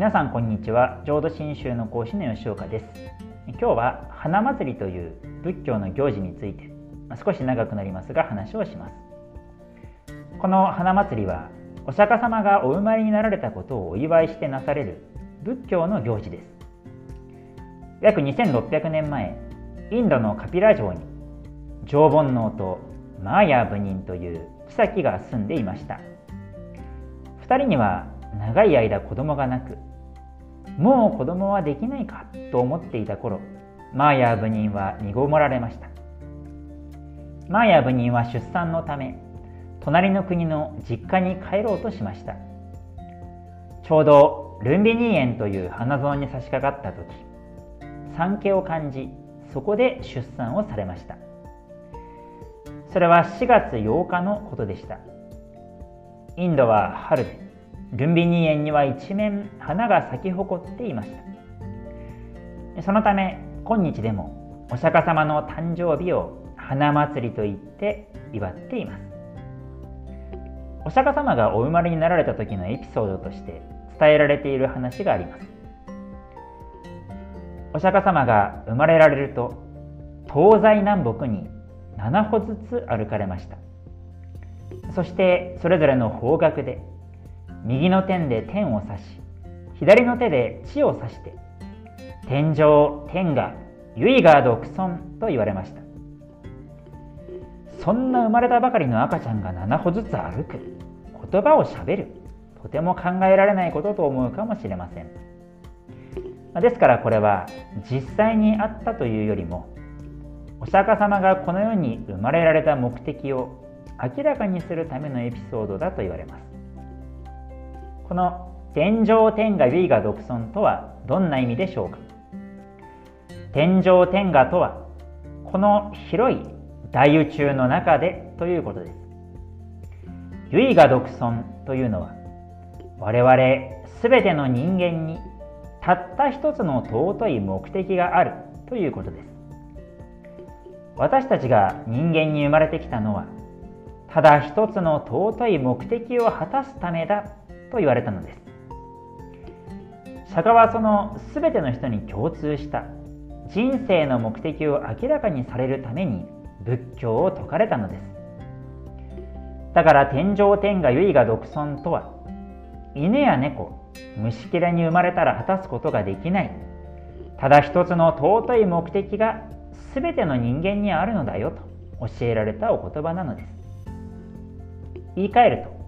皆さんこんにちは。浄土真宗の講師の吉岡です。今日は花祭りという仏教の行事について少し長くなりますが話をします。この花祭りはお釈迦様がお生まれになられたことをお祝いしてなされる仏教の行事です。約2600年前インドのカピラ城に縄文王とマーヤー部人という妃が住んでいました。2人には長い間子供がなくもう子供はできないかと思っていた頃マーヤー部人は身ごもられました。マーヤー部人は出産のため隣の国の実家に帰ろうとしました。ちょうどルンビニー園という花園に差し掛かった時産気を感じそこで出産をされました。それは4月8日のことでした。インドは春でルンビニ園には一面花が咲き誇っていました。そのため今日でもお釈迦様の誕生日を花祭りと言って祝っています。お釈迦様がお生まれになられた時のエピソードとして伝えられている話があります。お釈迦様が生まれられると東西南北に7歩ずつ歩かれました。そしてそれぞれの方角で右の天で天を指し左の手で地を指して天上天が唯我独尊と言われました。そんな生まれたばかりの赤ちゃんが7歩ずつ歩く。言葉をしゃべる。とても考えられないことと思うかもしれません。ですからこれは実際にあったというよりもお釈迦様がこの世に生まれられた目的を明らかにするためのエピソードだと言われます。この天上天下唯我独尊とはどんな意味でしょうか？天上天下とはこの広い大宇宙の中でということです。唯我独尊というのは我々全ての人間にたった一つの尊い目的があるということです。私たちが人間に生まれてきたのはただ一つの尊い目的を果たすためだと言われたのです。釈迦はその全ての人に共通した人生の目的を明らかにされるために仏教を説かれたのです。だから天上天下唯我独尊とは犬や猫虫けらに生まれたら果たすことができない。ただ一つの尊い目的が全ての人間にあるのだよと教えられたお言葉なのです。言い換えると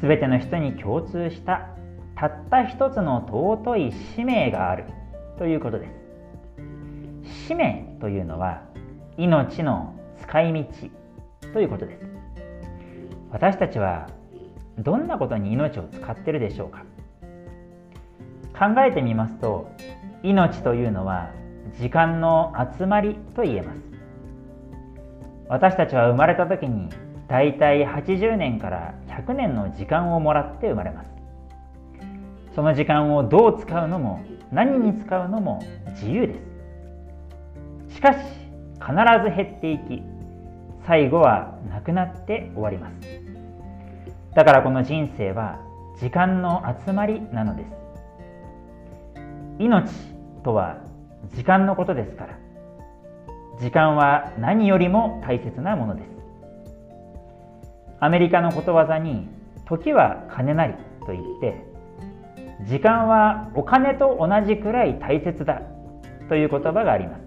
全ての人に共通したたった一つの尊い使命があるということです。使命というのは命の使い道ということです。私たちはどんなことに命を使ってるでしょうか。考えてみますと命というのは時間の集まりと言えます。私たちは生まれた時にだいたい80年から100年の時間をもらって生まれます。その時間をどう使うのも何に使うのも自由です。しかし必ず減っていき最後はなくなって終わります。だからこの人生は時間の集まりなのです。命とは時間のことですから時間は何よりも大切なものです。アメリカのことわざに「時は金なり」と言って時間はお金と同じくらい大切だという言葉があります。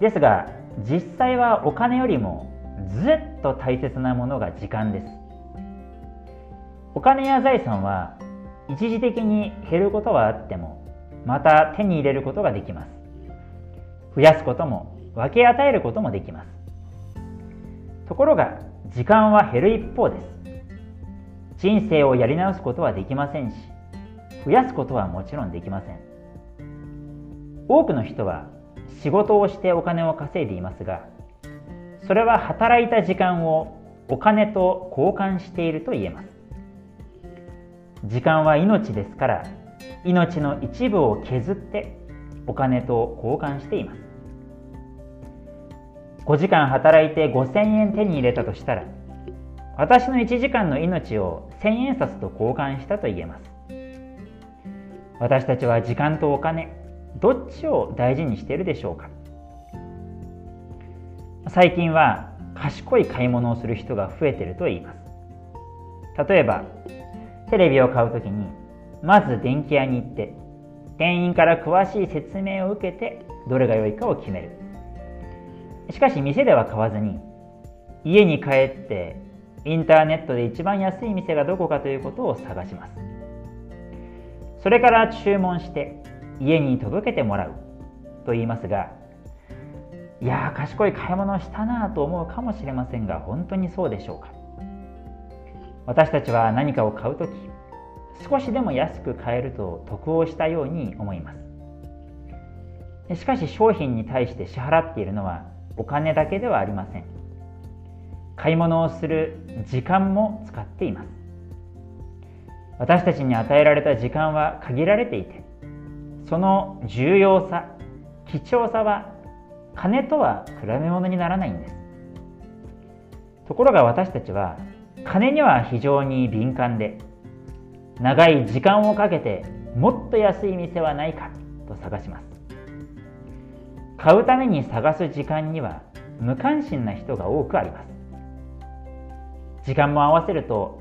ですが実際はお金よりもずっと大切なものが時間です。お金や財産は一時的に減ることはあってもまた手に入れることができます。増やすことも分け与えることもできます。ところが時間は減る一方です。人生をやり直すことはできませんし増やすことはもちろんできません。多くの人は仕事をしてお金を稼いでいますがそれは働いた時間をお金と交換していると言えます。時間は命ですから命の一部を削ってお金と交換しています。5時間働いて5000円手に入れたとしたら私の1時間の命を1000円札と交換したと言えます。私たちは時間とお金どっちを大事にしているでしょうか。最近は賢い買い物をする人が増えていると言います。例えばテレビを買う時にまず電気屋に行って店員から詳しい説明を受けてどれが良いかを決める。しかし店では買わずに家に帰ってインターネットで一番安い店がどこかということを探します。それから注文して家に届けてもらうと言いますがいやー賢い買い物をしたなと思うかもしれませんが本当にそうでしょうか。私たちは何かを買う時少しでも安く買えると得をしたように思います。しかし商品に対して支払っているのはお金だけではありません。買い物をする時間も使っています。私たちに与えられた時間は限られていてその重要さ貴重さは金とは比べ物にならないんです。ところが私たちは金には非常に敏感で長い時間をかけてもっと安い店はないかと探します。買うために探す時間には無関心な人が多くあります。時間も合わせると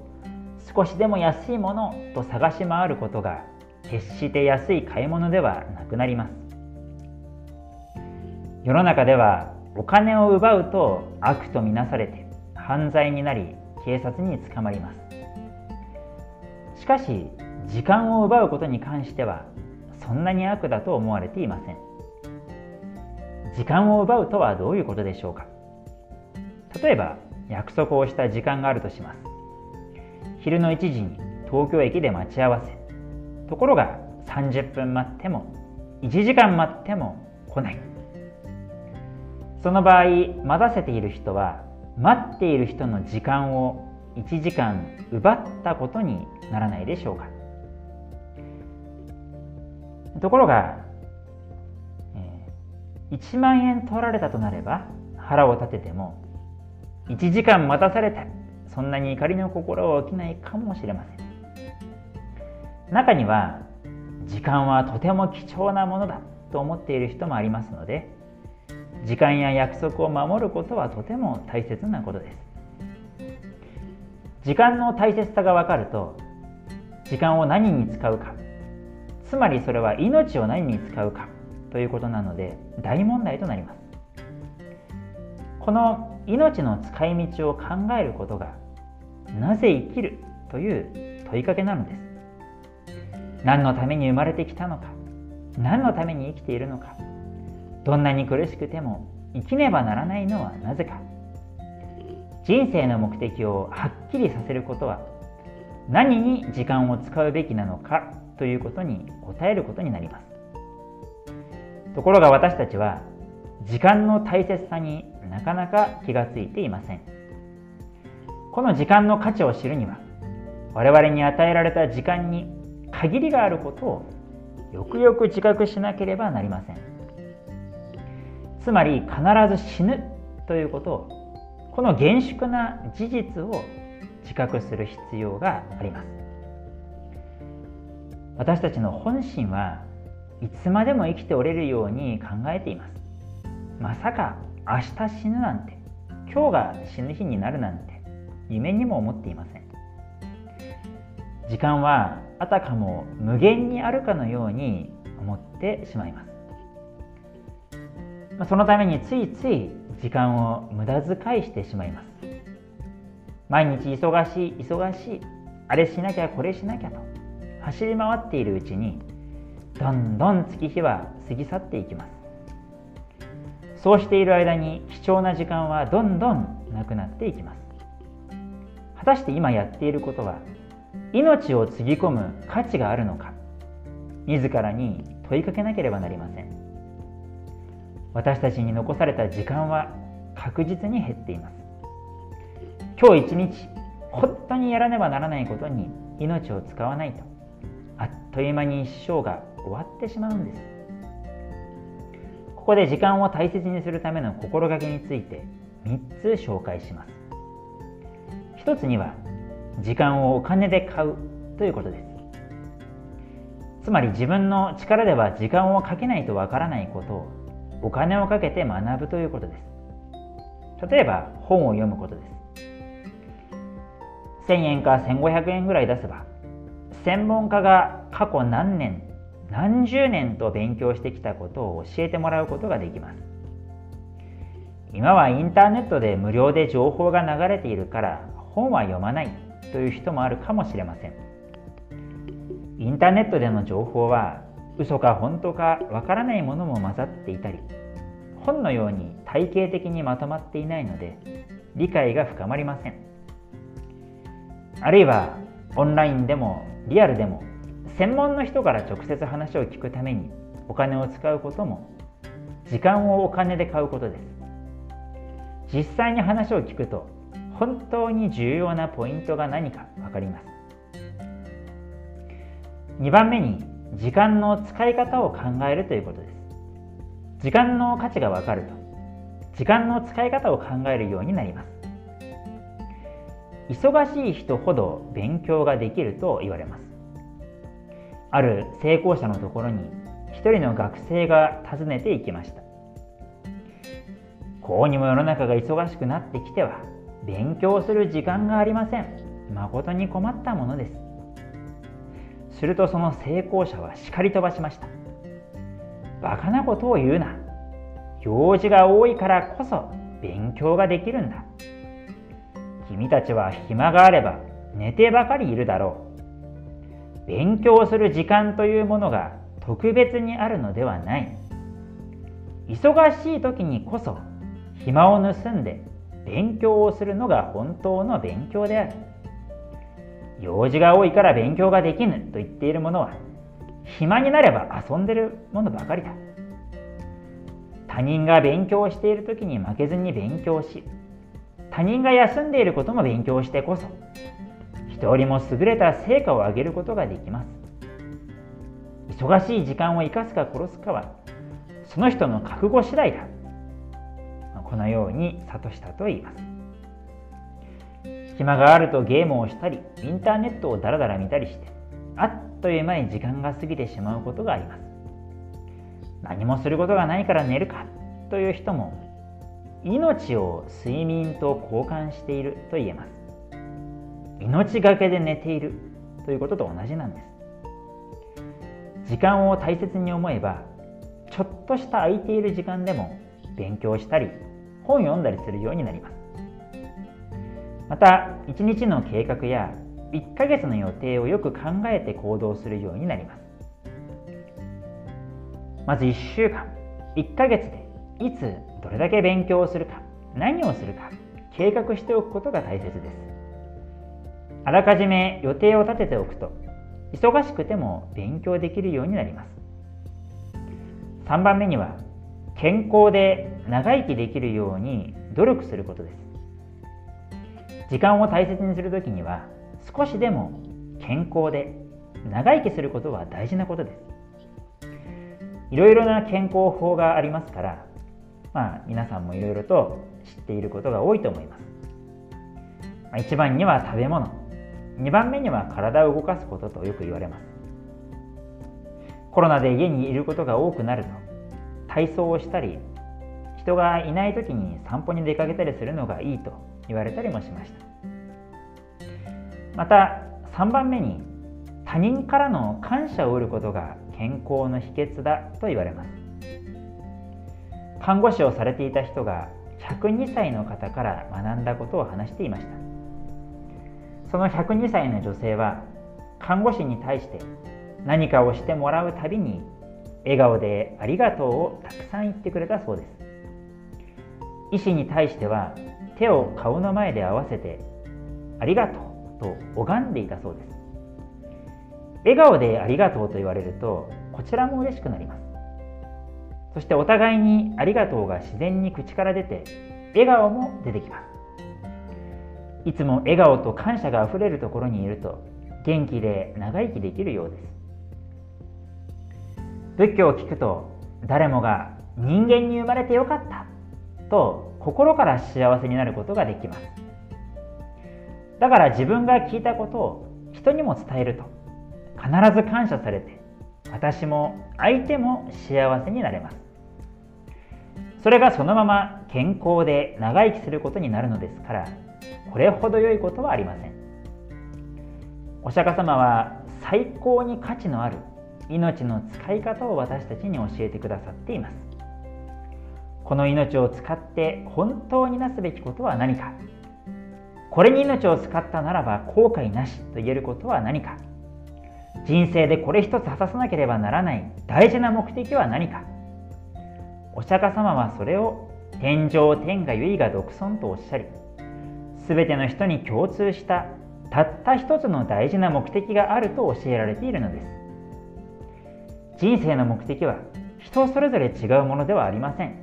少しでも安いものと探し回ることが決して安い買い物ではなくなります。世の中ではお金を奪うと悪とみなされて犯罪になり警察に捕まります。しかし時間を奪うことに関してはそんなに悪だと思われていません。時間を奪うとはどういうことでしょうか？例えば約束をした時間があるとします。昼の1時に東京駅で待ち合わせ。ところが30分待っても1時間待っても来ない。その場合待たせている人は待っている人の時間を1時間奪ったことにならないでしょうか？ところが、1万円取られたとなれば腹を立てても1時間待たされたそんなに怒りの心は起きないかもしれません。中には時間はとても貴重なものだと思っている人もありますので時間や約束を守ることはとても大切なことです。時間の大切さが分かると時間を何に使うかつまりそれは命を何に使うかということなので大問題となります。この命の使い道を考えることがなぜ生きるという問いかけなのです。何のために生まれてきたのか何のために生きているのかどんなに苦しくても生きねばならないのはなぜか。人生の目的をはっきりさせることは何に時間を使うべきなのかということに答えることになります。ところが私たちは時間の大切さになかなか気がついていません。この時間の価値を知るには我々に与えられた時間に限りがあることをよくよく自覚しなければなりません。つまり必ず死ぬということをこの厳粛な事実を自覚する必要があります。私たちの本心はいつまでも生きておれるように考えています。まさか明日死ぬなんて今日が死ぬ日になるなんて夢にも思っていません。時間はあたかも無限にあるかのように思ってしまいます。そのためについつい時間を無駄遣いしてしまいます。毎日忙しい忙しいあれしなきゃこれしなきゃと走り回っているうちにどんどん月日は過ぎ去っていきます。そうしている間に貴重な時間はどんどんなくなっていきます。果たして今やっていることは命をつぎ込む価値があるのか。自らに問いかけなければなりません。私たちに残された時間は確実に減っています。今日一日本当にやらねばならないことに命を使わないとあっという間に一生が終わってしまうんです。ここで時間を大切にするための心がけについて3つ紹介します。1つには時間をお金で買うということです。つまり自分の力では時間をかけないとわからないことをお金をかけて学ぶということです。例えば本を読むことです。1000円か1500円ぐらい出せば専門家が過去何年何十年と勉強してきたことを教えてもらうことができます。今はインターネットで無料で情報が流れているから本は読まないという人もあるかもしれません。インターネットでの情報は嘘か本当かわからないものも混ざっていたり本のように体系的にまとまっていないので理解が深まりません。あるいはオンラインでもリアルでも専門の人から直接話を聞くためにお金を使うことも時間をお金で買うことです。実際に話を聞くと本当に重要なポイントが何か分かります。2番目に時間の使い方を考えるということです。時間の価値が分かると時間の使い方を考えるようになります。忙しい人ほど勉強ができると言われます。ある成功者のところに一人の学生が訪ねていきました。こうにも世の中が忙しくなってきては勉強する時間がありません。誠に困ったものです。するとその成功者は叱り飛ばしましたバカなことを言うな。用事が多いからこそ勉強ができるんだ。君たちは暇があれば寝てばかりいるだろう。勉強する時間というものが特別にあるのではない。忙しい時にこそ暇を盗んで勉強をするのが本当の勉強である。用事が多いから勉強ができぬと言っているものは暇になれば遊んでるものばかりだ。他人が勉強している時に負けずに勉強し他人が休んでいることも勉強してこそ人よりも優れた成果を上げることができます。忙しい時間を生かすか殺すかはその人の覚悟次第だ。このように諭したと言います。暇があるとゲームをしたりインターネットをダラダラ見たりしてあっという間に時間が過ぎてしまうことがあります。何もすることがないから寝るかという人も命を睡眠と交換していると言えます。命がけで寝ているということと同じなんです。時間を大切に思えばちょっとした空いている時間でも勉強したり本を読んだりするようになります。また1日の計画や1ヶ月の予定をよく考えて行動するようになります。まず1週間1ヶ月でいつどれだけ勉強をするか何をするか計画しておくことが大切です。あらかじめ予定を立てておくと忙しくても勉強できるようになります。3番目には健康で長生きできるように努力することです。時間を大切にするときには少しでも健康で長生きすることは大事なことです。いろいろな健康法がありますからまあ皆さんもいろいろと知っていることが多いと思います、まあ、1番には食べ物。2番目には体を動かすこととよく言われます。コロナで家にいることが多くなると体操をしたり人がいない時に散歩に出かけたりするのがいいと言われたりもしました。また3番目に他人からの感謝を得ることが健康の秘訣だと言われます。看護師をされていた人が102歳の方から学んだことを話していました。その102歳の女性は看護師に対して何かをしてもらうたびに笑顔でありがとうをたくさん言ってくれたそうです。医師に対しては手を顔の前で合わせてありがとうと拝んでいたそうです。笑顔でありがとうと言われるとこちらも嬉しくなります。そしてお互いにありがとうが自然に口から出て笑顔も出てきます。いつも笑顔と感謝があふれるところにいると元気で長生きできるようです。仏教を聞くと誰もが人間に生まれてよかったと心から幸せになることができます。だから自分が聞いたことを人にも伝えると必ず感謝されて私も相手も幸せになれます。それがそのまま健康で長生きすることになるのですからこれほど良いことはありません。お釈迦様は最高に価値のある命の使い方を私たちに教えてくださっています。この命を使って本当になすべきことは何か。これに命を使ったならば後悔なしと言えることは何か。人生でこれ一つ果たさなければならない大事な目的は何か。お釈迦様はそれを天上天下唯我独尊とおっしゃり全ての人に共通したたった一つの大事な目的があると教えられているのです。人生の目的は人それぞれ違うものではありません。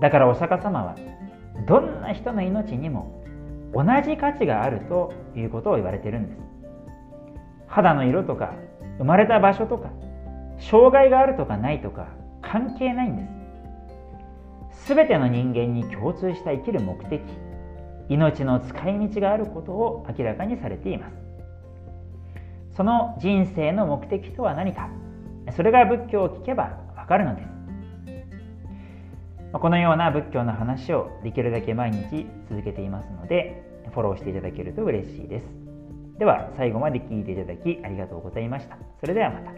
だからお釈迦様はどんな人の命にも同じ価値があるということを言われてるんです。肌の色とか生まれた場所とか障害があるとかないとか関係ないんです。全ての人間に共通した生きる目的命の使い道があることを明らかにされています。その人生の目的とは何か？それが仏教を聞けばわかるのです。このような仏教の話をできるだけ毎日続けていますのでフォローしていただけると嬉しいです。では最後まで聞いていただきありがとうございました。それではまた。